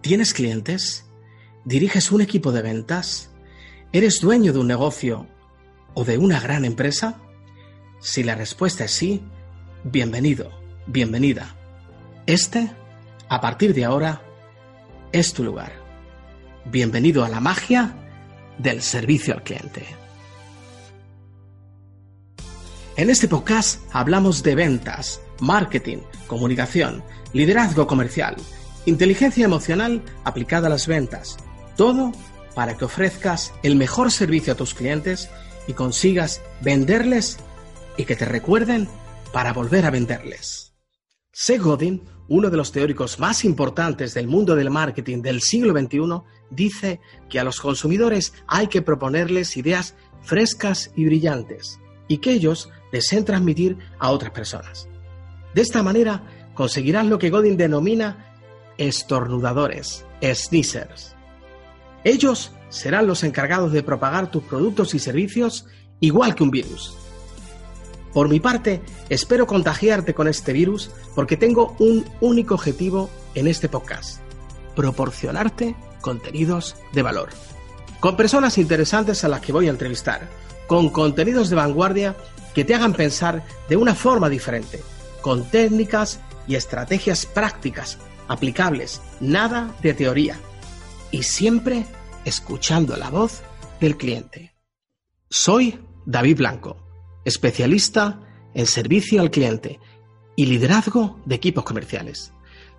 ¿Tienes clientes? ¿Diriges un equipo de ventas? ¿Eres dueño de un negocio o de una gran empresa? Si la respuesta es sí, bienvenido, bienvenida. Este, a partir de ahora, es tu lugar. Bienvenido a la magia del servicio al cliente. En este podcast hablamos de ventas, marketing, comunicación, liderazgo comercial, Inteligencia emocional aplicada a las ventas. Todo para que ofrezcas el mejor servicio a tus clientes y consigas venderles y que te recuerden para volver a venderles. Seth Godin, uno de los teóricos más importantes del mundo del marketing del siglo XXI, dice que a los consumidores hay que proponerles ideas frescas y brillantes y que ellos deseen transmitir a otras personas. De esta manera conseguirás lo que Godin denomina estornudadores, sneezers. Ellos serán los encargados de propagar tus productos y servicios igual que un virus. Por mi parte, espero contagiarte con este virus porque tengo un único objetivo en este podcast, proporcionarte contenidos de valor. Con personas interesantes a las que voy a entrevistar, con contenidos de vanguardia que te hagan pensar de una forma diferente, con técnicas y estrategias prácticas aplicables, nada de teoría. Y siempre escuchando la voz del cliente. Soy David Blanco, especialista en servicio al cliente y liderazgo de equipos comerciales.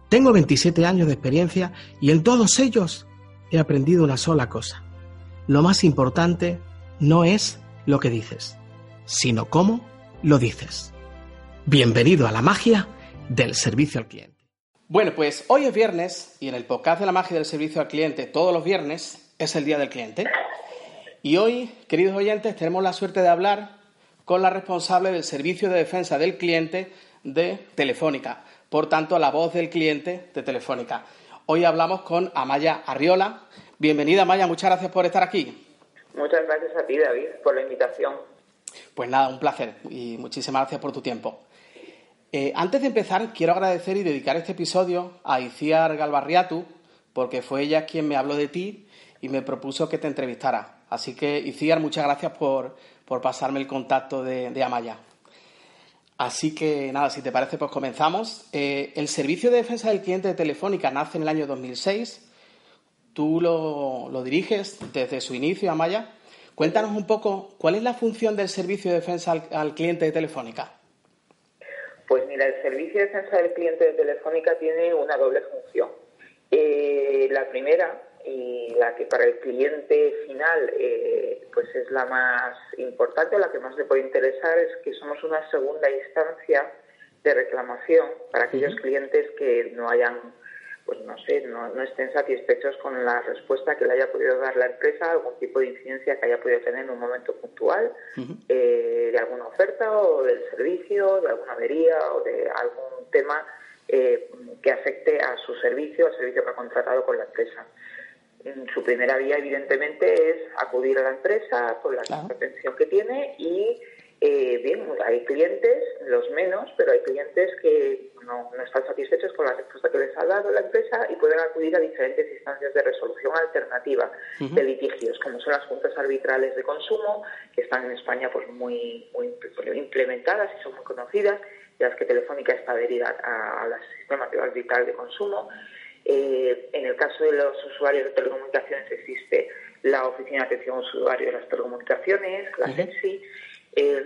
Tengo 27 años de experiencia y en todos ellos he aprendido una sola cosa. Lo más importante no es lo que dices, sino cómo lo dices. Bienvenido a la magia del servicio al cliente. Bueno, pues hoy es viernes y en el podcast de la magia del servicio al cliente, todos los viernes, es el Día del Cliente. Y hoy, queridos oyentes, tenemos la suerte de hablar con la responsable del Servicio de Defensa del Cliente de Telefónica, por tanto, la voz del cliente de Telefónica. Hoy hablamos con Amaya Arriola. Bienvenida, Amaya, muchas gracias por estar aquí. Muchas gracias a ti, David, por la invitación. Pues nada, un placer y muchísimas gracias por tu tiempo. Eh, antes de empezar, quiero agradecer y dedicar este episodio a Iciar Galbarriatu, porque fue ella quien me habló de ti y me propuso que te entrevistara. Así que, Iciar, muchas gracias por, pasarme el contacto de, Amaya. Así que, nada, si te parece, pues comenzamos. Eh, el Servicio de Defensa del Cliente de Telefónica nace en el año 2006. Tú lo, diriges desde su inicio, Amaya. Cuéntanos un poco cuál es la función del Servicio de Defensa al Cliente de Telefónica. Pues mira, el servicio de defensa del cliente de Telefónica tiene una doble función. Eh, la primera, y la que para el cliente final eh, pues es la más importante, la que más le puede interesar, es que somos una segunda instancia de reclamación para aquellos clientes que no hayan pues no sé, no, estén satisfechos con la respuesta que le haya podido dar la empresa, algún tipo de incidencia que haya podido tener en un momento puntual, eh, de alguna oferta o del servicio, de alguna avería o de algún tema eh, que afecte a su servicio, al servicio que ha contratado con la empresa. Su primera vía, evidentemente, es acudir a la empresa con la atención que tiene y eh, bien, hay clientes, los menos, pero hay clientes que no, están satisfechos con la respuesta que les ha dado la empresa y pueden acudir a diferentes instancias de resolución alternativa de litigios, como son las juntas arbitrales de consumo, que están en España pues muy, muy implementadas y son muy conocidas, y las que Telefónica está adherida a, los sistemas de arbitral de consumo. Eh, en el caso de los usuarios de telecomunicaciones existe la Oficina de Atención Usuario de las Telecomunicaciones, la CENSI, eh,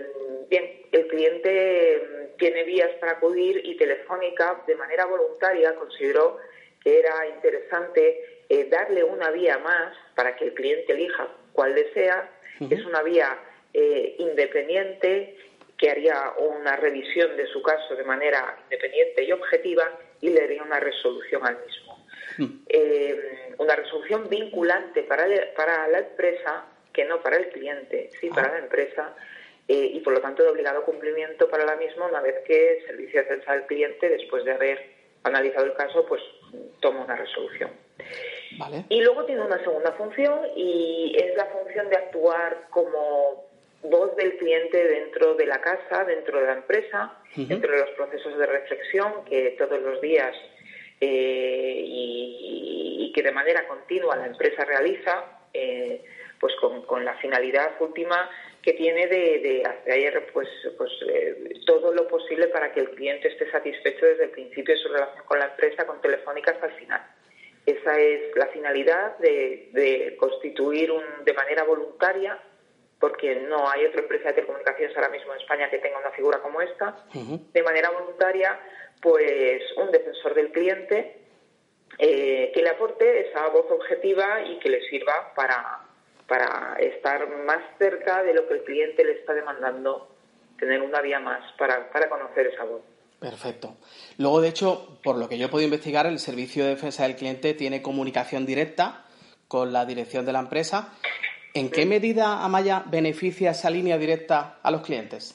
bien, el cliente mm, tiene vías para acudir y Telefónica, de manera voluntaria, consideró que era interesante eh, darle una vía más para que el cliente elija cuál desea. Es una vía eh, independiente que haría una revisión de su caso de manera independiente y objetiva y le daría una resolución al mismo. Mm. Eh, una resolución vinculante para, para la empresa, que no para el cliente, sí para ah. la empresa, eh, y por lo tanto de obligado cumplimiento para la misma una vez que el servicio de defensa del cliente, después de haber analizado el caso, pues toma una resolución. Y luego tiene una segunda función y es la función de actuar como voz del cliente dentro de la casa, dentro de la empresa, dentro de los procesos de reflexión que todos los días eh, y, que de manera continua la empresa realiza, eh, pues con, la finalidad última que tiene de, hacer pues, pues eh, todo lo posible para que el cliente esté satisfecho desde el principio de su relación con la empresa, con Telefónica hasta el final. Esa es la finalidad de, constituir un, de manera voluntaria porque no hay otra empresa de telecomunicaciones ahora mismo en España que tenga una figura como esta, de manera voluntaria, pues un defensor del cliente eh, que le aporte esa voz objetiva y que le sirva para, para estar más cerca de lo que el cliente le está demandando, tener una vía más para, para conocer esa voz. Perfecto. Luego, de hecho, por lo que yo he podido investigar, el Servicio de Defensa del Cliente tiene comunicación directa con la dirección de la empresa ¿En qué medida, Amaya, beneficia esa línea directa a los clientes?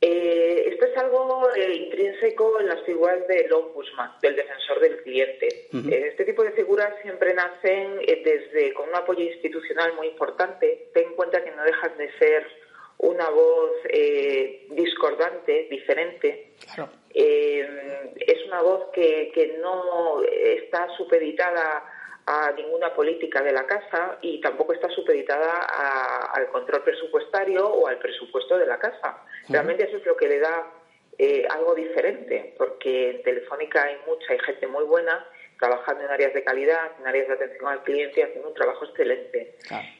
Eh, es algo eh, intrínseco en las figuras del ombudsman, del defensor del cliente. Eh, este tipo de figuras siempre nacen desde con un apoyo institucional muy importante. Ten en cuenta que no dejan de ser una voz discordante, diferente. es una voz que, que no está supeditada a ninguna política de la casa y tampoco está supeditada al control presupuestario o al presupuesto de la casa. Realmente eso es lo que le da eh, algo diferente, porque en Telefónica hay mucha, gente muy buena trabajando en áreas de calidad, en áreas de atención al cliente, haciendo un trabajo excelente.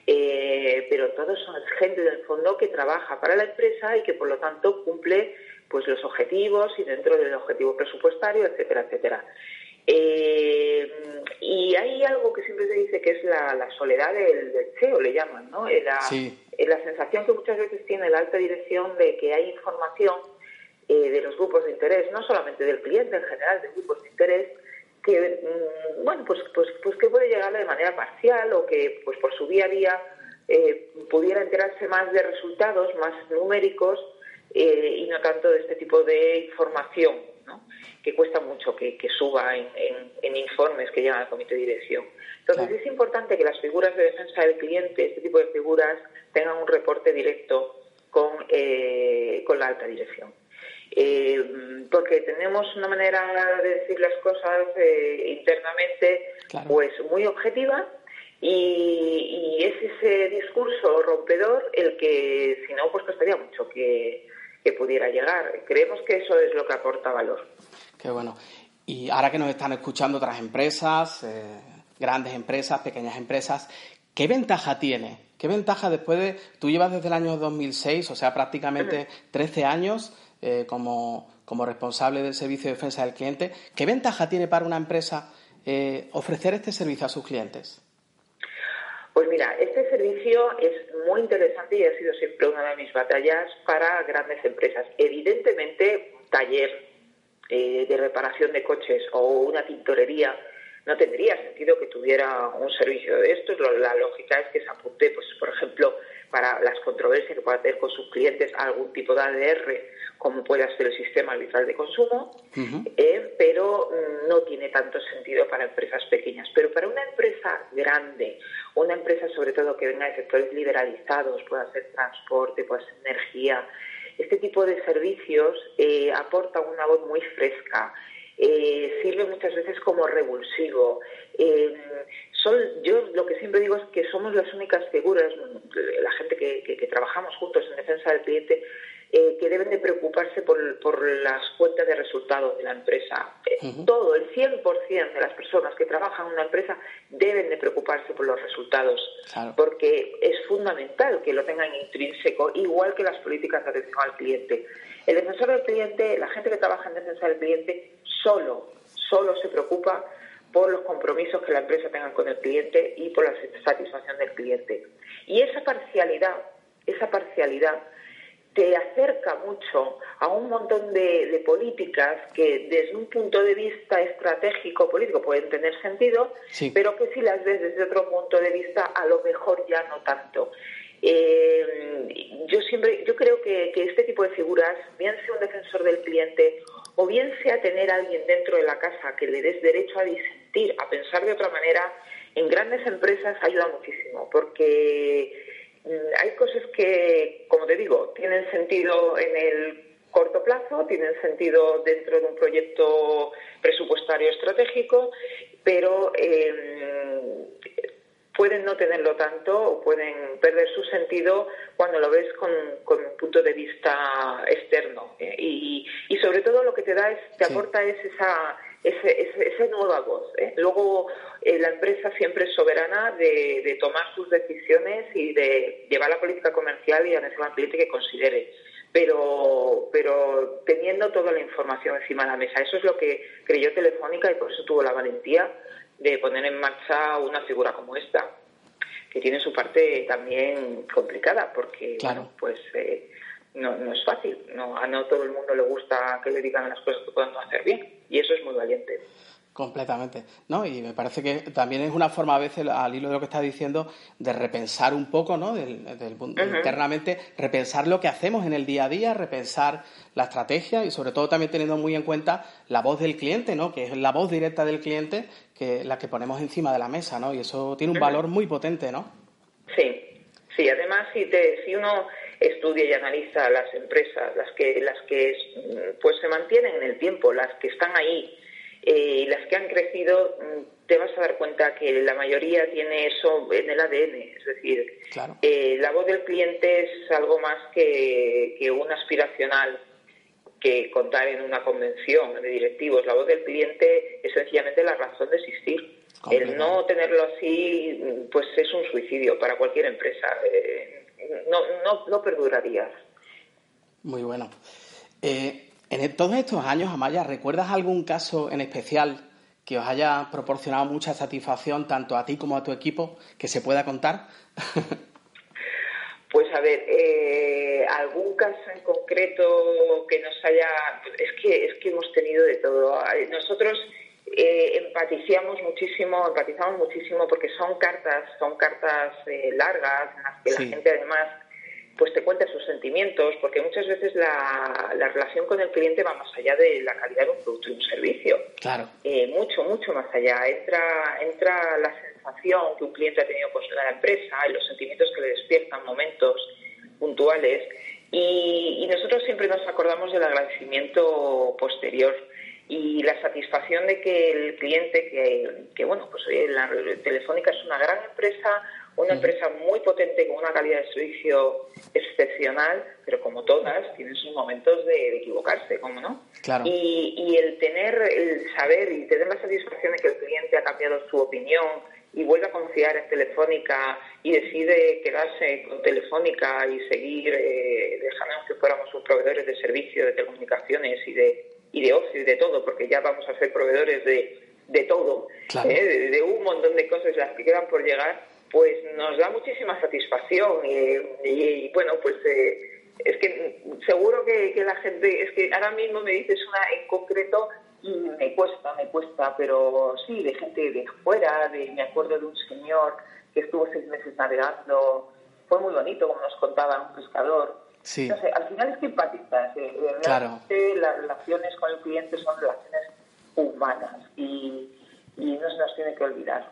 Eh, pero todos son gente del fondo que trabaja para la empresa y que por lo tanto cumple pues los objetivos y dentro del objetivo presupuestario, etcétera, etcétera. Eh, y hay algo que siempre se dice que es la, soledad del, del, CEO, le llaman, ¿no? Eh, la, eh, la, sensación que muchas veces tiene la alta dirección de que hay información de los grupos de interés, no solamente del cliente en general, de grupos de interés, que, mm, bueno, pues, pues, pues que puede llegarle de manera parcial o que, pues por su día a día, pudiera enterarse más de resultados más numéricos y no tanto de este tipo de información que cuesta mucho que, suba en, informes que llegan al comité de dirección. Entonces es importante que las figuras de defensa del cliente, este tipo de figuras, tengan un reporte directo con, eh, con la alta dirección. Eh, porque tenemos una manera de decir las cosas eh, internamente pues muy objetiva y, es ese discurso rompedor el que si no pues costaría mucho que, que pudiera llegar. Creemos que eso es lo que aporta valor. Qué bueno. Y ahora que nos están escuchando otras empresas, eh, grandes empresas, pequeñas empresas, ¿qué ventaja tiene? ¿Qué ventaja después de... Tú llevas desde el año 2006, o sea, prácticamente 13 años eh, como, como, responsable del servicio de defensa del cliente. ¿Qué ventaja tiene para una empresa eh, ofrecer este servicio a sus clientes? Pues mira, este servicio es muy interesante y ha sido siempre una de mis batallas para grandes empresas. Evidentemente, taller eh, de reparación de coches o una tintorería no tendría sentido que tuviera un servicio de estos. La lógica es que se apunte, pues, por ejemplo, para las controversias que pueda tener con sus clientes algún tipo de ADR, como puede ser el sistema arbitral de consumo, eh, pero mm, no tiene tanto sentido para empresas pequeñas. Pero para una empresa grande, una empresa sobre todo que venga de sectores liberalizados, pueda ser transporte, pueda ser energía, este tipo de servicios eh, aporta una voz muy fresca, eh, sirve muchas veces como revulsivo. Eh, yo lo que siempre digo es que somos las únicas figuras, la gente que trabajamos juntos en defensa del cliente, eh, que deben de preocuparse por, las cuentas de resultados de la empresa. Eh, todo, el 100% de las personas que trabajan en una empresa deben de preocuparse por los resultados, porque es fundamental que lo tengan intrínseco, igual que las políticas de atención al cliente. El defensor del cliente, la gente que trabaja en defensa del cliente, solo, solo se preocupa por los compromisos que la empresa tenga con el cliente y por la satisfacción del cliente. Y esa parcialidad, esa parcialidad te acerca mucho a un montón de, políticas que desde un punto de vista estratégico político pueden tener sentido, pero que si las ves desde otro punto de vista a lo mejor ya no tanto. Eh, yo siempre, yo creo que, este tipo de figuras, bien sea un defensor del cliente o bien sea tener a alguien dentro de la casa que le des derecho a disentir, a pensar de otra manera, en grandes empresas ayuda muchísimo, porque hay cosas que, como te digo, tienen sentido en el corto plazo, tienen sentido dentro de un proyecto presupuestario estratégico, pero em, pueden no tenerlo tanto o pueden perder su sentido cuando lo ves con, un punto de vista externo. Eh, y, sobre todo lo que te da es, te aporta es esa ese, esa nueva voz. ¿eh? Luego, eh, la empresa siempre es soberana de, tomar sus decisiones y de llevar la política comercial y la cliente que considere. Pero, pero teniendo toda la información encima de la mesa. Eso es lo que creyó Telefónica y por eso tuvo la valentía de poner en marcha una figura como esta, que tiene su parte también complicada, porque claro. pues eh, no, no es fácil. No, a no todo el mundo le gusta que le digan las cosas que podemos hacer bien. Y eso es muy valiente. Completamente. ¿no? Y me parece que también es una forma, a veces, al hilo de lo que estás diciendo, de repensar un poco, ¿no? Del, Internamente, repensar lo que hacemos en el día a día, repensar la estrategia y, sobre todo, también teniendo muy en cuenta la voz del cliente, ¿no? Que es la voz directa del cliente, que la que ponemos encima de la mesa, ¿no? Y eso tiene un valor muy potente, ¿no? Sí. Sí, además, si, te, si uno estudia y analiza las empresas, las que, las que pues se mantienen en el tiempo, las que están ahí, eh, las que han crecido, mm, te vas a dar cuenta que la mayoría tiene eso en el ADN. Es decir, eh, la voz del cliente es algo más que, que un aspiracional que contar en una convención de directivos. La voz del cliente es sencillamente la razón de existir. El no tenerlo así, pues es un suicidio para cualquier empresa. Eh, no, no, no perdurarías. Muy bueno. Eh, en todos estos años, Amaya, ¿recuerdas algún caso en especial que os haya proporcionado mucha satisfacción tanto a ti como a tu equipo que se pueda contar? Pues a ver, eh, algún caso en concreto que nos haya, es que es que hemos tenido de todo. Nosotros eh, empatizamos muchísimo, empatizamos muchísimo porque son cartas, son cartas eh, largas en las que la gente además pues te cuenta sus sentimientos, porque muchas veces la, la, relación con el cliente va más allá de la calidad de un producto y un servicio. Claro. Eh, mucho, mucho más allá. Entra, entra la sensación que un cliente ha tenido con la empresa y los sentimientos que le despiertan momentos puntuales. Y, y nosotros siempre nos acordamos del agradecimiento posterior y la satisfacción de que el cliente, que, que bueno, pues la Telefónica es una gran empresa, una empresa muy potente con una calidad de servicio excepcional, pero como todas, tiene sus momentos de, equivocarse, ¿cómo no? Claro. Y, y, el tener, el saber y tener la satisfacción de que el cliente ha cambiado su opinión y vuelve a confiar en Telefónica y decide quedarse con Telefónica y seguir eh, dejándonos que fuéramos sus proveedores de servicio de telecomunicaciones y de y de ocio y de todo, porque ya vamos a ser proveedores de, de todo, ¿eh? de, un montón de cosas las que quedan por llegar, pues nos da muchísima satisfacción y, bueno, pues eh, es que seguro que, que, la gente, es que ahora mismo me dices una en concreto y me cuesta, me cuesta, pero sí, de gente de fuera, de, me acuerdo de un señor que estuvo seis meses navegando, fue muy bonito como nos contaba un pescador, Sí. al final es que empatizas. Eh, realmente las relaciones con el cliente son relaciones humanas y, no se nos tiene que olvidar.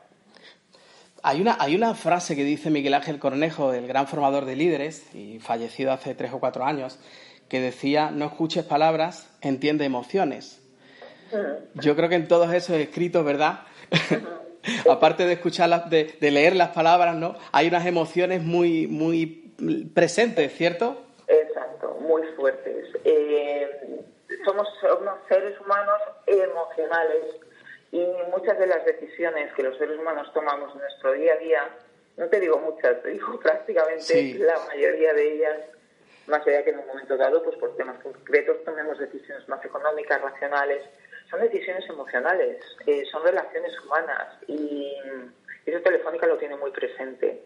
Hay una, hay una frase que dice Miguel Ángel Cornejo, el gran formador de líderes, y fallecido hace tres o cuatro años, que decía, no escuches palabras, entiende emociones. Yo creo que en todos esos escritos, ¿verdad? Aparte de escuchar, de, de, leer las palabras, ¿no? Hay unas emociones muy, muy presentes, ¿cierto? Somos, somos seres humanos emocionales y muchas de las decisiones que los seres humanos tomamos en nuestro día a día, no te digo muchas, te digo prácticamente la mayoría de ellas, más allá que en un momento dado, pues por temas concretos tomemos decisiones más económicas, racionales, son decisiones emocionales, eh, son relaciones humanas y, Eso Telefónica lo tiene muy presente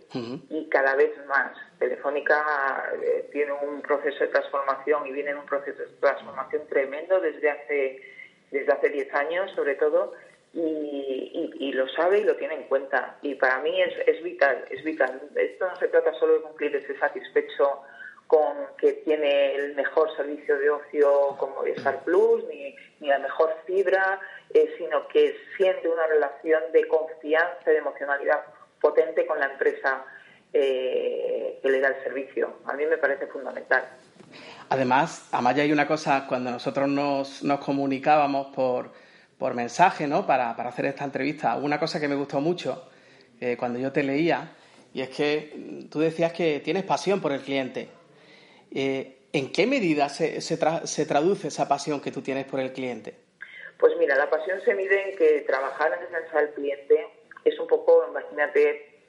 y cada vez más. Telefónica eh, tiene un proceso de transformación y viene en un proceso de transformación tremendo desde hace desde hace 10 años, sobre todo, y, lo sabe y lo tiene en cuenta. Y para mí es, es vital, es vital. Esto no se trata solo de cumplir ese satisfecho con que tiene el mejor servicio de ocio como Star Plus, ni, ni la mejor fibra, eh, sino que siente una relación de confianza y de emocionalidad potente con la empresa eh, que le da el servicio. A mí me parece fundamental. Además, Amaya, hay una cosa, cuando nosotros nos, comunicábamos por, por mensaje, ¿no? Para, para, hacer esta entrevista, una cosa que me gustó mucho eh, cuando yo te leía, y es que tú decías que tienes pasión por el cliente. ¿En qué medida se, se, traduce esa pasión que tú tienes por el cliente? Pues mira, la pasión se mide en que trabajar en defensa del cliente es un poco, imagínate,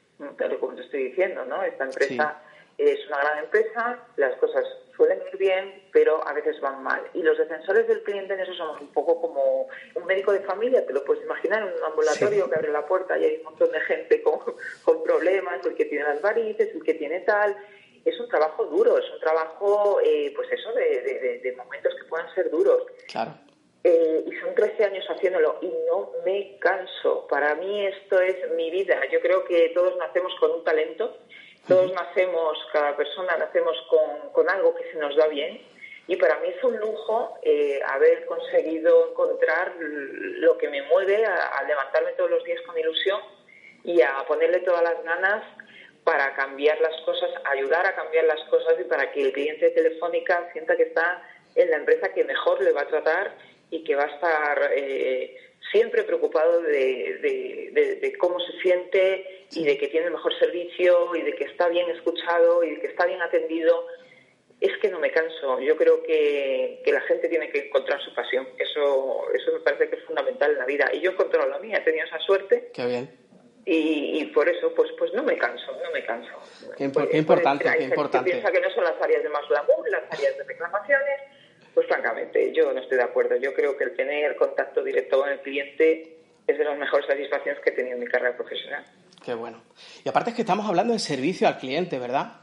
como te estoy diciendo, ¿no? Esta empresa es una gran empresa, las cosas suelen ir bien, pero a veces van mal. Y los defensores del cliente en eso somos un poco como un médico de familia, te lo puedes imaginar, en un ambulatorio que abre la puerta y hay un montón de gente con, con problemas, el que tiene las varices, el que tiene tal, es un trabajo duro, es un trabajo, eh, pues eso, de, momentos que puedan ser duros. Claro. Eh, y son 13 años haciéndolo y no me canso. Para mí esto es mi vida. Yo creo que todos nacemos con un talento, todos nacemos, cada persona nacemos con, con, algo que se nos da bien. Y para mí es un lujo eh, haber conseguido encontrar lo que me mueve a levantarme todos los días con ilusión y a ponerle todas las ganas para cambiar las cosas, ayudar a cambiar las cosas y para que el cliente de Telefónica sienta que está en la empresa que mejor le va a tratar y que va a estar eh, siempre preocupado de, cómo se siente y de que tiene el mejor servicio y de que está bien escuchado y de que está bien atendido. Es que no me canso. Yo creo que, que la gente tiene que encontrar su pasión. Eso, eso me parece que es fundamental en la vida. Y yo he encontrado la mía. He tenido esa suerte. Qué bien y, por eso pues pues no me canso, no me canso. Qué, pues, importante, qué importante. piensa que no son las áreas de más glamour, las áreas de reclamaciones, pues francamente yo no estoy de acuerdo. Yo creo que el tener contacto directo con el cliente es de las mejores satisfacciones que he tenido en mi carrera profesional. Qué bueno. Y aparte es que estamos hablando de servicio al cliente, ¿verdad?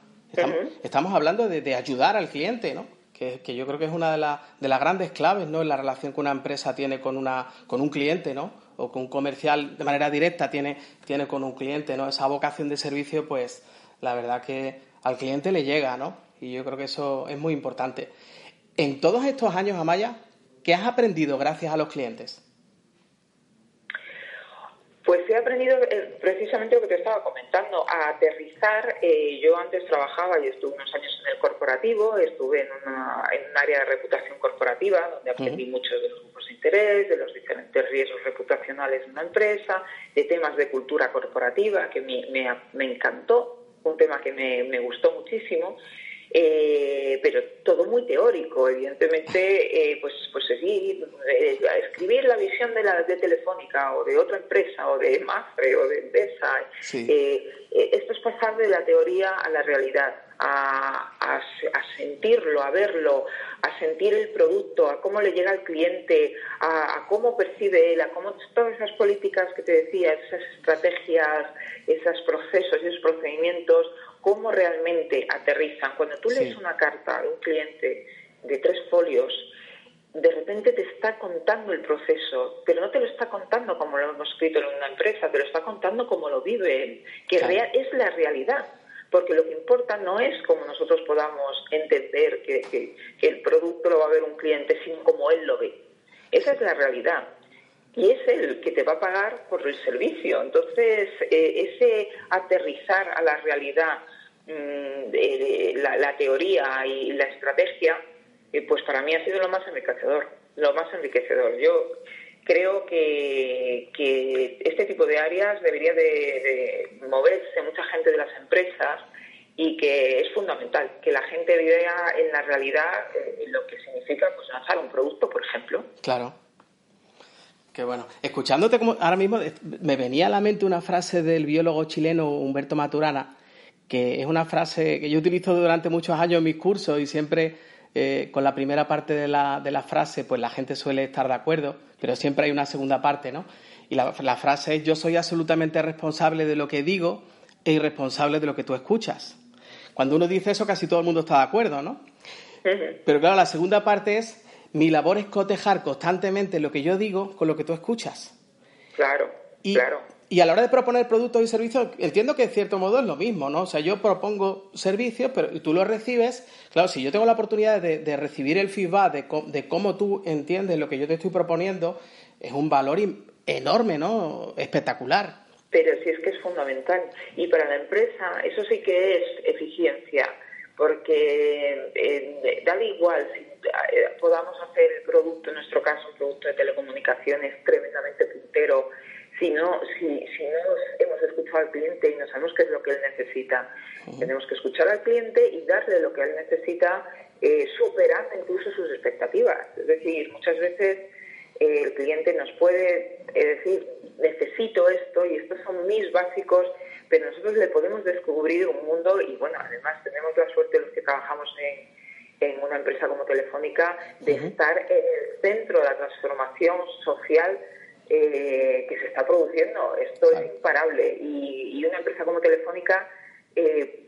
Estamos, hablando de, ayudar al cliente, ¿no? Que, que, yo creo que es una de, de las grandes claves, ¿no? En la relación que una empresa tiene con, una, con un cliente, ¿no? O que un comercial de manera directa tiene, tiene con un cliente, ¿no? Esa vocación de servicio, pues la verdad que al cliente le llega, ¿no? Y yo creo que eso es muy importante. En todos estos años, Amaya, ¿qué has aprendido gracias a los clientes? Pues he aprendido eh, precisamente lo que te estaba comentando, a aterrizar. Eh, yo antes trabajaba y estuve unos años en el corporativo, estuve en, una, en un área de reputación corporativa, donde aprendí mucho de los grupos de interés, de los diferentes riesgos reputacionales de una empresa, de temas de cultura corporativa, que me, me, encantó, un tema que me, me gustó muchísimo. Eh, pero todo muy teórico, evidentemente, eh, pues, pues seguir, eh, escribir la visión de la de Telefónica o de otra empresa o de Mafre o de Endesa. esto es pasar de la teoría a la realidad, a, sentirlo, a verlo, a sentir el producto, a cómo le llega al cliente, a, a, cómo percibe él, a cómo todas esas políticas que te decía, esas estrategias, esos procesos y esos procedimientos cómo realmente aterrizan. Cuando tú lees una carta de un cliente de tres folios, de repente te está contando el proceso, pero no te lo está contando como lo hemos escrito en una empresa, te lo está contando como lo vive él, que es la realidad. Porque lo que importa no es cómo nosotros podamos entender que, el producto lo va a ver un cliente, sino como él lo ve. Esa es la realidad y es el que te va a pagar por el servicio. Entonces, eh, ese aterrizar a la realidad Mm, la, teoría y la estrategia, eh, pues para mí ha sido lo más enriquecedor, lo más enriquecedor. Yo creo que, este tipo de áreas debería de, moverse mucha gente de las empresas y que es fundamental que la gente vea en la realidad eh, lo que significa pues lanzar un producto, por ejemplo. Claro. Qué bueno. Escuchándote como ahora mismo me venía a la mente una frase del biólogo chileno Humberto Maturana que es una frase que yo utilizo durante muchos años en mis cursos y siempre eh, con la primera parte de la, de la, frase, pues la gente suele estar de acuerdo, pero siempre hay una segunda parte, ¿no? Y la, la, frase es, yo soy absolutamente responsable de lo que digo e irresponsable de lo que tú escuchas. Cuando uno dice eso, casi todo el mundo está de acuerdo, ¿no? Pero claro, la segunda parte es, mi labor es cotejar constantemente lo que yo digo con lo que tú escuchas. Claro, claro. Y a la hora de proponer productos y servicios, entiendo que en cierto modo es lo mismo, ¿no? O sea, yo propongo servicios, pero tú los recibes. Claro, si yo tengo la oportunidad de, recibir el feedback de, cómo tú entiendes lo que yo te estoy proponiendo, es un valor enorme, ¿no? Espectacular. Pero sí es que es fundamental. Y para la empresa, eso sí que es eficiencia, porque eh, da igual si eh, podamos hacer el producto, en nuestro caso, un producto de telecomunicaciones tremendamente puntero si no, si, si no hemos escuchado al cliente y no sabemos qué es lo que él necesita. Tenemos que escuchar al cliente y darle lo que él necesita, eh, superando incluso sus expectativas. Es decir, muchas veces eh, el cliente nos puede eh, decir, necesito esto y estos son mis básicos, pero nosotros le podemos descubrir un mundo y bueno, además tenemos la suerte los que trabajamos en, en una empresa como Telefónica de estar en el centro de la transformación social eh, que se está produciendo. Esto es imparable. Y, una empresa como Telefónica eh,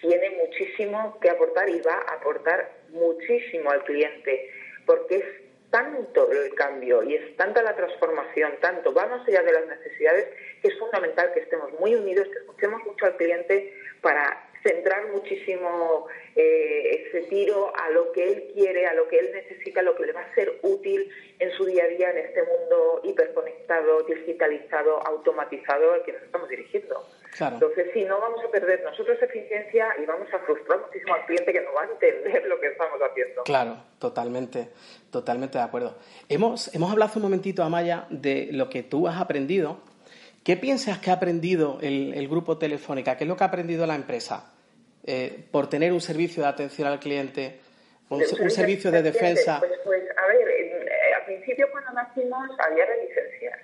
tiene muchísimo que aportar y va a aportar muchísimo al cliente, porque es tanto el cambio y es tanta la transformación, tanto va más allá de las necesidades, que es fundamental que estemos muy unidos, que escuchemos mucho al cliente para centrar muchísimo eh, ese tiro a lo que él quiere, a lo que él necesita, a lo que le va a ser útil en su día a día en este mundo hiperconectado, digitalizado, automatizado al que nos estamos dirigiendo. Entonces, si no vamos a perder nosotros eficiencia y vamos a frustrar muchísimo al cliente que no va a entender lo que estamos haciendo. Claro, totalmente, totalmente de acuerdo. Hemos, hemos hablado hace un momentito, Amaya, de lo que tú has aprendido. ¿Qué piensas que ha aprendido el, el grupo Telefónica? ¿Qué es lo que ha aprendido la empresa? Eh, por tener un servicio de atención al cliente, un, servicio de defensa? Pues, pues a ver, eh, al principio cuando nacimos había reticencias,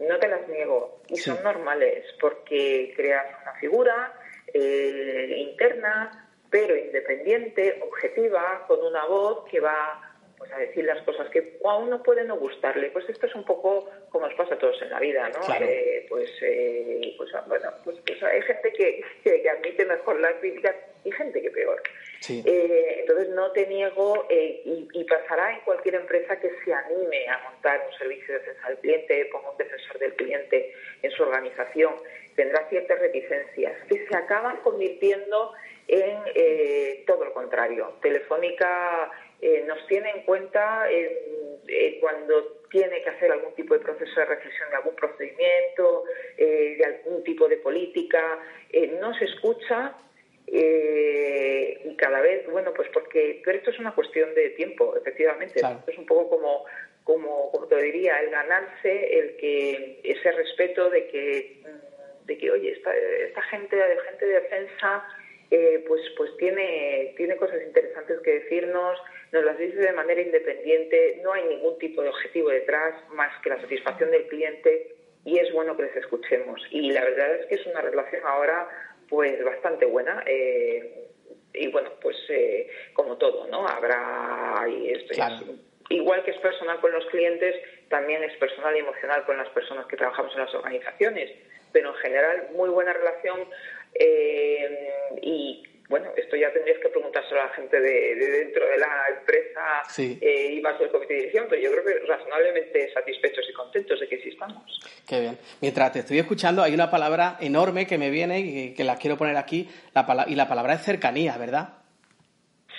no te las niego, y son normales, porque creas una figura eh, interna, pero independiente, objetiva, con una voz que va pues a decir las cosas que a uno puede no gustarle. Pues esto es un poco como nos pasa a todos en la vida, ¿no? Eh, pues, eh, pues bueno, pues, pues hay gente que, que, admite mejor la crítica y gente que peor. Eh, entonces no te niego y, y, pasará en cualquier empresa que se anime a montar un servicio de defensa del cliente, ponga un defensor del cliente en su organización, tendrá ciertas reticencias que se acaban convirtiendo en todo lo contrario. Telefónica eh, nos tiene en cuenta eh, cuando tiene que hacer algún tipo de proceso de reflexión de algún procedimiento, eh, de algún tipo de política, no se escucha y cada vez, bueno, pues porque, pero esto es una cuestión de tiempo, efectivamente, es un poco como, como, como te diría, el ganarse, el que ese respeto de que, de que oye, esta, esta gente, gente de defensa, pues, pues tiene, tiene cosas interesantes que decirnos, nos las dice de manera independiente, no hay ningún tipo de objetivo detrás más que la satisfacción del cliente y es bueno que les escuchemos. Y la verdad es que es una relación ahora pues bastante buena. Eh, y bueno, pues eh, como todo, ¿no? Habrá... igual que es personal con los clientes, también es personal y emocional con las personas que trabajamos en las organizaciones. Pero en general, muy buena relación eh, y bueno, esto ya tendrías que preguntárselo a la gente de, dentro de la empresa eh, y más del comité de dirección, pero yo creo que razonablemente satisfechos y contentos de que existamos. Qué bien. Mientras te estoy escuchando, hay una palabra enorme que me viene y que la quiero poner aquí, la y la palabra es cercanía, ¿verdad?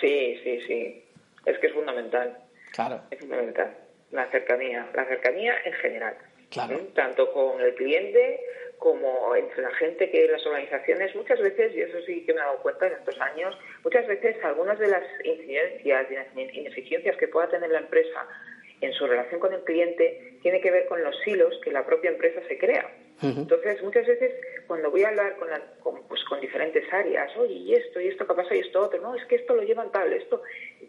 Sí, sí, sí. Es que es fundamental. Claro. Es fundamental. La cercanía, la cercanía en general. Claro. Tanto con el cliente como entre la gente que las organizaciones, muchas veces, y eso sí que me he dado cuenta en estos años, muchas veces algunas de las incidencias y ineficiencias que pueda tener la empresa en su relación con el cliente tiene que ver con los hilos que la propia empresa se crea. Entonces, muchas veces cuando voy a hablar con, pues, con diferentes áreas, oye, y esto, y esto, ¿qué pasa? Y esto otro, no, es que esto lo llevan tal, esto.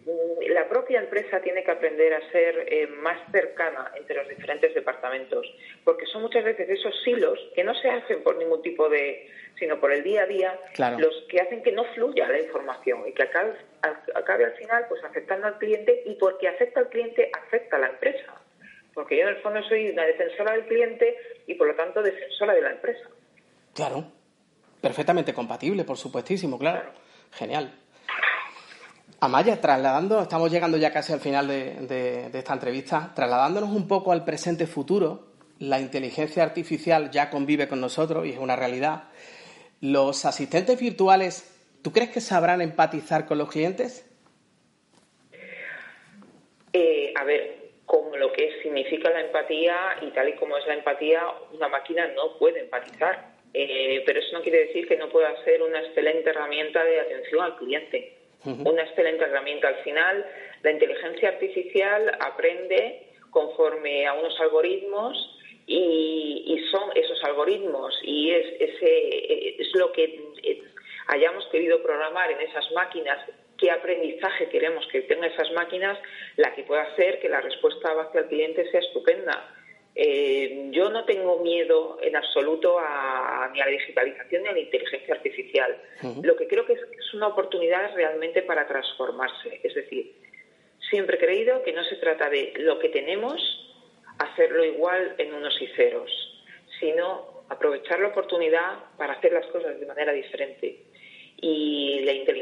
Mm, la propia empresa tiene que aprender a ser eh, más cercana entre los diferentes departamentos, porque son muchas veces esos silos que no se hacen por ningún tipo de, sino por el día a día, los que hacen que no fluya la información y que acabe, acabe al final pues afectando al cliente y porque afecta al cliente afecta a la empresa porque yo en el fondo soy una defensora del cliente y por lo tanto defensora de la empresa. Claro, perfectamente compatible, por supuestísimo, claro. Genial. Amaya, trasladando, estamos llegando ya casi al final de, esta entrevista, trasladándonos un poco al presente futuro, la inteligencia artificial ya convive con nosotros y es una realidad. ¿Los asistentes virtuales, tú crees que sabrán empatizar con los clientes? Eh, a ver, que significa la empatía y tal y como es la empatía, una máquina no puede empatizar. Eh, pero eso no quiere decir que no pueda ser una excelente herramienta de atención al cliente. Una excelente herramienta. Al final, la inteligencia artificial aprende conforme a unos algoritmos y, son esos algoritmos y es, ese, es lo que eh, hayamos querido programar en esas máquinas qué aprendizaje queremos que tengan esas máquinas, la que pueda hacer que la respuesta hacia el cliente sea estupenda. Eh, yo no tengo miedo en absoluto a, ni a la digitalización ni a la inteligencia artificial. Lo que creo que es, una oportunidad realmente para transformarse. Es decir, siempre he creído que no se trata de lo que tenemos, hacerlo igual en unos y ceros, sino aprovechar la oportunidad para hacer las cosas de manera diferente.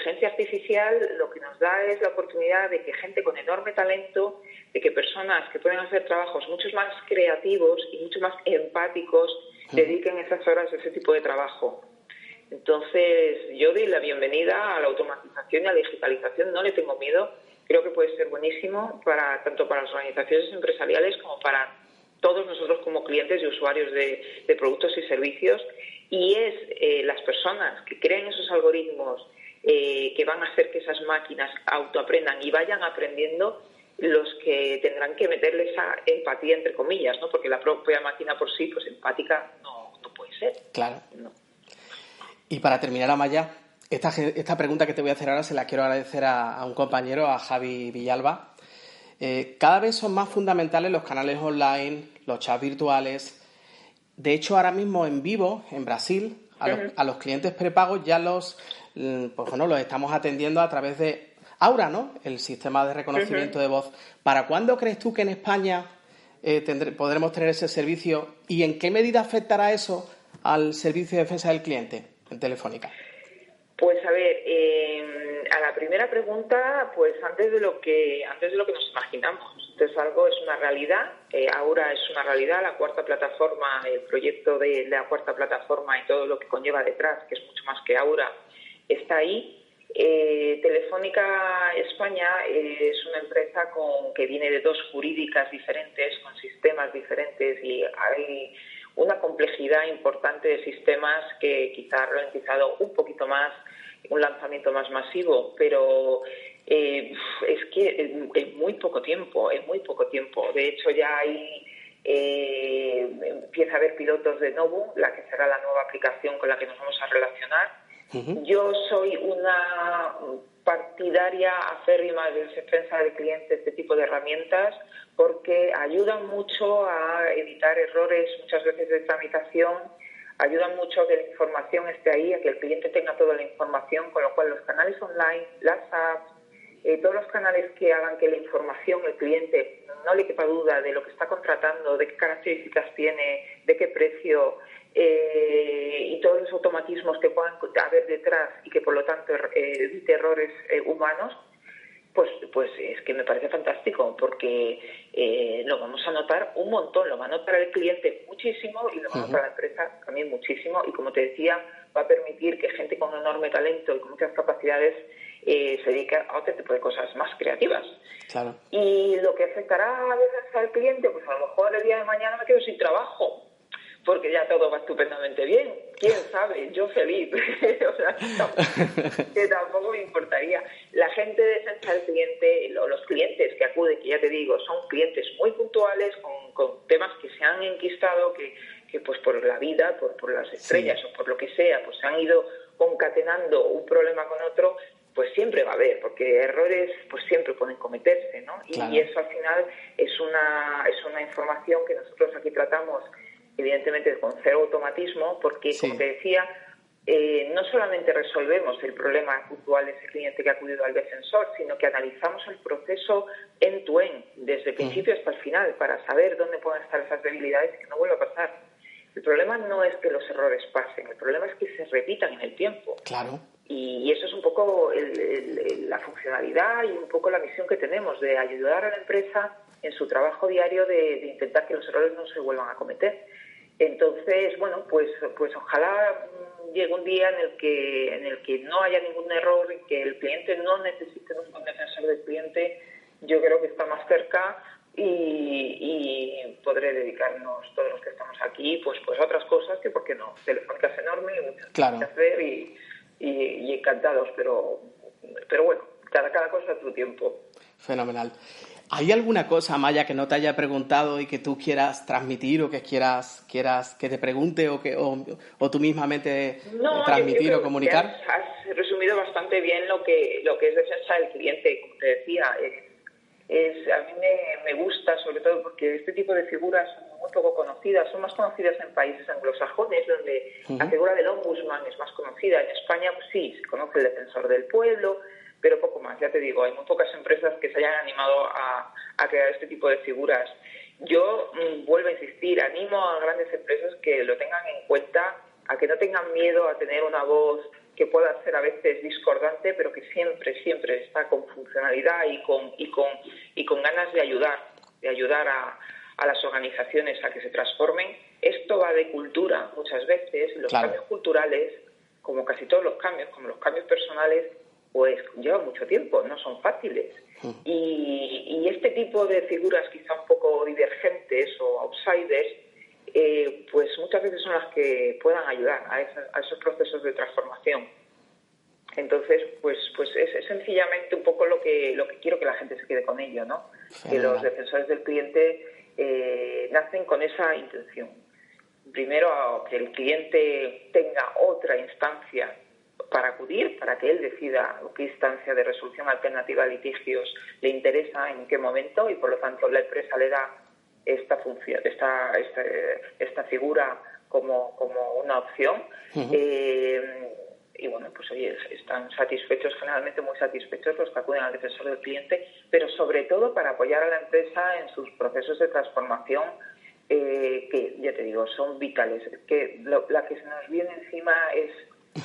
Inteligencia artificial lo que nos da es la oportunidad de que gente con enorme talento, de que personas que pueden hacer trabajos mucho más creativos y mucho más empáticos dediquen esas horas a ese tipo de trabajo. Entonces, yo doy la bienvenida a la automatización y a la digitalización, no le tengo miedo. Creo que puede ser buenísimo para tanto para las organizaciones empresariales como para todos nosotros como clientes y usuarios de, de productos y servicios y es eh, las personas que creen esos algoritmos eh, que van a hacer que esas máquinas autoaprendan y vayan aprendiendo los que tendrán que meterle esa empatía entre comillas, ¿no? Porque la propia máquina por sí, pues empática no, puede ser. Claro. Y para terminar, Amaya, esta, esta pregunta que te voy a hacer ahora se la quiero agradecer a, un compañero, a Javi Villalba. Eh, cada vez son más fundamentales los canales online, los chats virtuales, de hecho, ahora mismo en vivo, en Brasil, a, los, clientes prepagos ya los, pues bueno, los estamos atendiendo a través de Aura, ¿no? El sistema de reconocimiento de voz. ¿Para cuándo crees tú que en España eh, podremos tener ese servicio y en qué medida afectará eso al servicio de defensa del cliente en Telefónica? Pues a ver, eh, a la primera pregunta, pues antes de lo que antes de lo que nos imaginamos. Entonces algo es una realidad, eh, ahora es una realidad, la cuarta plataforma, el proyecto de la cuarta plataforma y todo lo que conlleva detrás, que es mucho más que Aura, está ahí. Eh, Telefónica España es una empresa con, que viene de dos jurídicas diferentes, con sistemas diferentes y hay una complejidad importante de sistemas que quizá ha ralentizado un poquito más un lanzamiento más masivo, pero eh, es que en, muy poco tiempo, en muy poco tiempo. De hecho, ya hay eh, empieza a haber pilotos de Novo, la que será la nueva aplicación con la que nos vamos a relacionar. Yo soy una partidaria acérrima de defensa del cliente este tipo de herramientas porque ayudan mucho a evitar errores muchas veces de tramitación ayudan mucho a que la información esté ahí, a que el cliente tenga toda la información, con lo cual los canales online, las apps, eh, todos los canales que hagan que la información, el cliente no le quepa duda de lo que está contratando, de qué características tiene, de qué precio eh, y todos los automatismos que puedan haber detrás y que por lo tanto er, eh, evite errores humanos, pues, pues es que me parece fantástico porque eh, lo vamos a notar un montón, lo va a notar el cliente muchísimo y lo va a notar la empresa también muchísimo y como te decía, va a permitir que gente con enorme talento y con muchas capacidades eh, se dedique a otro tipo de cosas más creativas. Claro. Y lo que afectará a veces al cliente, pues a lo mejor el día de mañana me quedo sin trabajo porque ya todo va estupendamente bien. ¿Quién sabe? Yo feliz. o sea, que tampoco me importaría. La gente de del cliente, los clientes que acuden, que ya te digo, son clientes muy puntuales, con, temas que se han enquistado, que, que pues por la vida, por, por las estrellas o por lo que sea, pues se han ido concatenando un problema con otro, pues siempre va a haber, porque errores pues siempre pueden cometerse, ¿no? Y, eso al final es una, es una información que nosotros aquí tratamos, evidentemente, con cero automatismo, porque, como te decía, eh, no solamente resolvemos el problema puntual de ese cliente que ha acudido al defensor, sino que analizamos el proceso en tu en, desde el principio hasta el final, para saber dónde pueden estar esas debilidades y que no vuelva a pasar. El problema no es que los errores pasen, el problema es que se repitan en el tiempo. Claro. Y, eso es un poco la funcionalidad y un poco la misión que tenemos de ayudar a la empresa en su trabajo diario de, intentar que los errores no se vuelvan a cometer. Entonces, bueno, pues, pues ojalá llegue un día en el que en el que no haya ningún error y que el cliente no necesite un defensor del cliente. Yo creo que está más cerca y, podré dedicarnos todos los que estamos aquí pues pues a otras cosas que por qué no telefónica es enorme y muchas cosas que hacer y, y, encantados, pero, pero bueno, cada, cada cosa a tu tiempo. Fenomenal. ¿Hay alguna cosa, Maya, que no te haya preguntado y que tú quieras transmitir o que quieras, quieras que te pregunte o que o, o tú mismamente transmitir o comunicar? Has, resumido bastante bien lo que, lo que es defensa del cliente, como te decía. Es, a mí me, me, gusta, sobre todo porque este tipo de figuras son muy poco conocidas, son más conocidas en países anglosajones, donde la figura del ombudsman es más conocida. En España, pues sí, se conoce el defensor del pueblo, pero poco más. Ya te digo, hay muy pocas empresas que se hayan animado a, a crear este tipo de figuras. Yo mm, vuelvo a insistir, animo a grandes empresas que lo tengan en cuenta, a que no tengan miedo a tener una voz que pueda ser a veces discordante, pero que siempre, siempre está con funcionalidad y con, y con, y con ganas de ayudar, de ayudar a, a las organizaciones a que se transformen. Esto va de cultura muchas veces. Los cambios culturales, como casi todos los cambios, como los cambios personales, pues llevan mucho tiempo, no son fáciles. Mm. Y, y, este tipo de figuras quizá un poco divergentes o outsiders, eh, pues muchas veces son las que puedan ayudar a, a esos procesos de transformación. Entonces, pues, pues es, sencillamente un poco lo que, lo que quiero que la gente se quede con ello, ¿no? Que los defensores del cliente eh, nacen con esa intención. Primero, que el cliente tenga otra instancia para acudir, para que él decida qué instancia de resolución alternativa de litigios le interesa, en qué momento, y por lo tanto la empresa le da esta función, esta, esta, esta figura como, como una opción y bueno, pues oye, están satisfechos, generalmente muy satisfechos los que acuden al defensor del cliente, pero sobre todo para apoyar a la empresa en sus procesos de transformación, eh, que ya te digo, son vitales. Que la que se nos viene encima es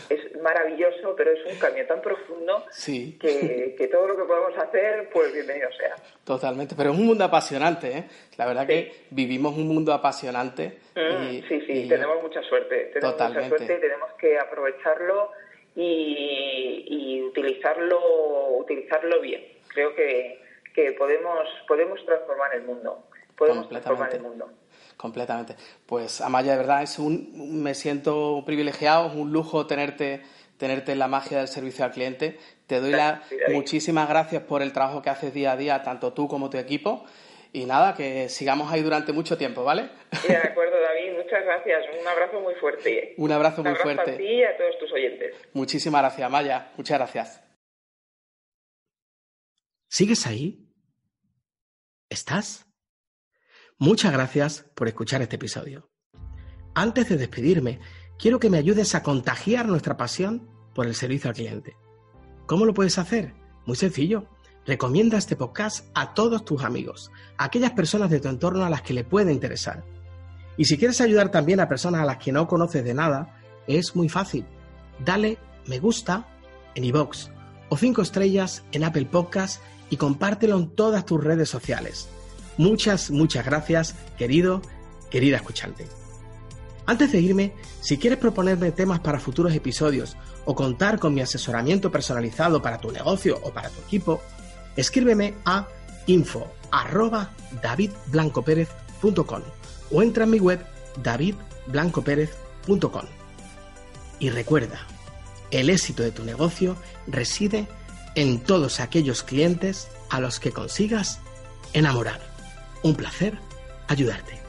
es maravilloso, pero es un cambio tan profundo que, todo lo que podemos hacer, pues bienvenido sea. Totalmente, pero es un mundo apasionante, ¿eh? La verdad que vivimos un mundo apasionante. Mm, sí, sí, tenemos mucha suerte. Tenemos mucha suerte y tenemos que aprovecharlo y, utilizarlo, utilizarlo bien. Creo que, que podemos, podemos transformar el mundo. Podemos transformar el mundo completamente. Pues Amaya, de verdad es un, me siento privilegiado, es un lujo tenerte, tenerte en la magia del servicio al cliente. Te doy las muchísimas gracias por el trabajo que haces día a día, tanto tú como tu equipo. Y nada, que sigamos ahí durante mucho tiempo, ¿vale? de acuerdo, David. Muchas gracias. Un abrazo muy fuerte. Un abrazo muy fuerte. A ti y a todos tus oyentes. Muchísimas gracias, Amaya. Muchas gracias. ¿Sigues ahí? ¿Estás? Muchas gracias por escuchar este episodio. Antes de despedirme, quiero que me ayudes a contagiar nuestra pasión por el servicio al cliente. ¿Cómo lo puedes hacer? Muy sencillo. Recomienda este podcast a todos tus amigos, a aquellas personas de tu entorno a las que le puede interesar. Y si quieres ayudar también a personas a las que no conoces de nada, es muy fácil. Dale me gusta en iVoox o cinco estrellas en Apple Podcast y compártelo en todas tus redes sociales. Muchas, muchas gracias, querido, querida escuchante. Antes de irme, si quieres proponerme temas para futuros episodios o contar con mi asesoramiento personalizado para tu negocio o para tu equipo, escríbeme a info@davidblancoperez.com o entra en mi web davidblancoperez.com. Y recuerda, el éxito de tu negocio reside en todos aquellos clientes a los que consigas enamorar. Un placer ayudarte.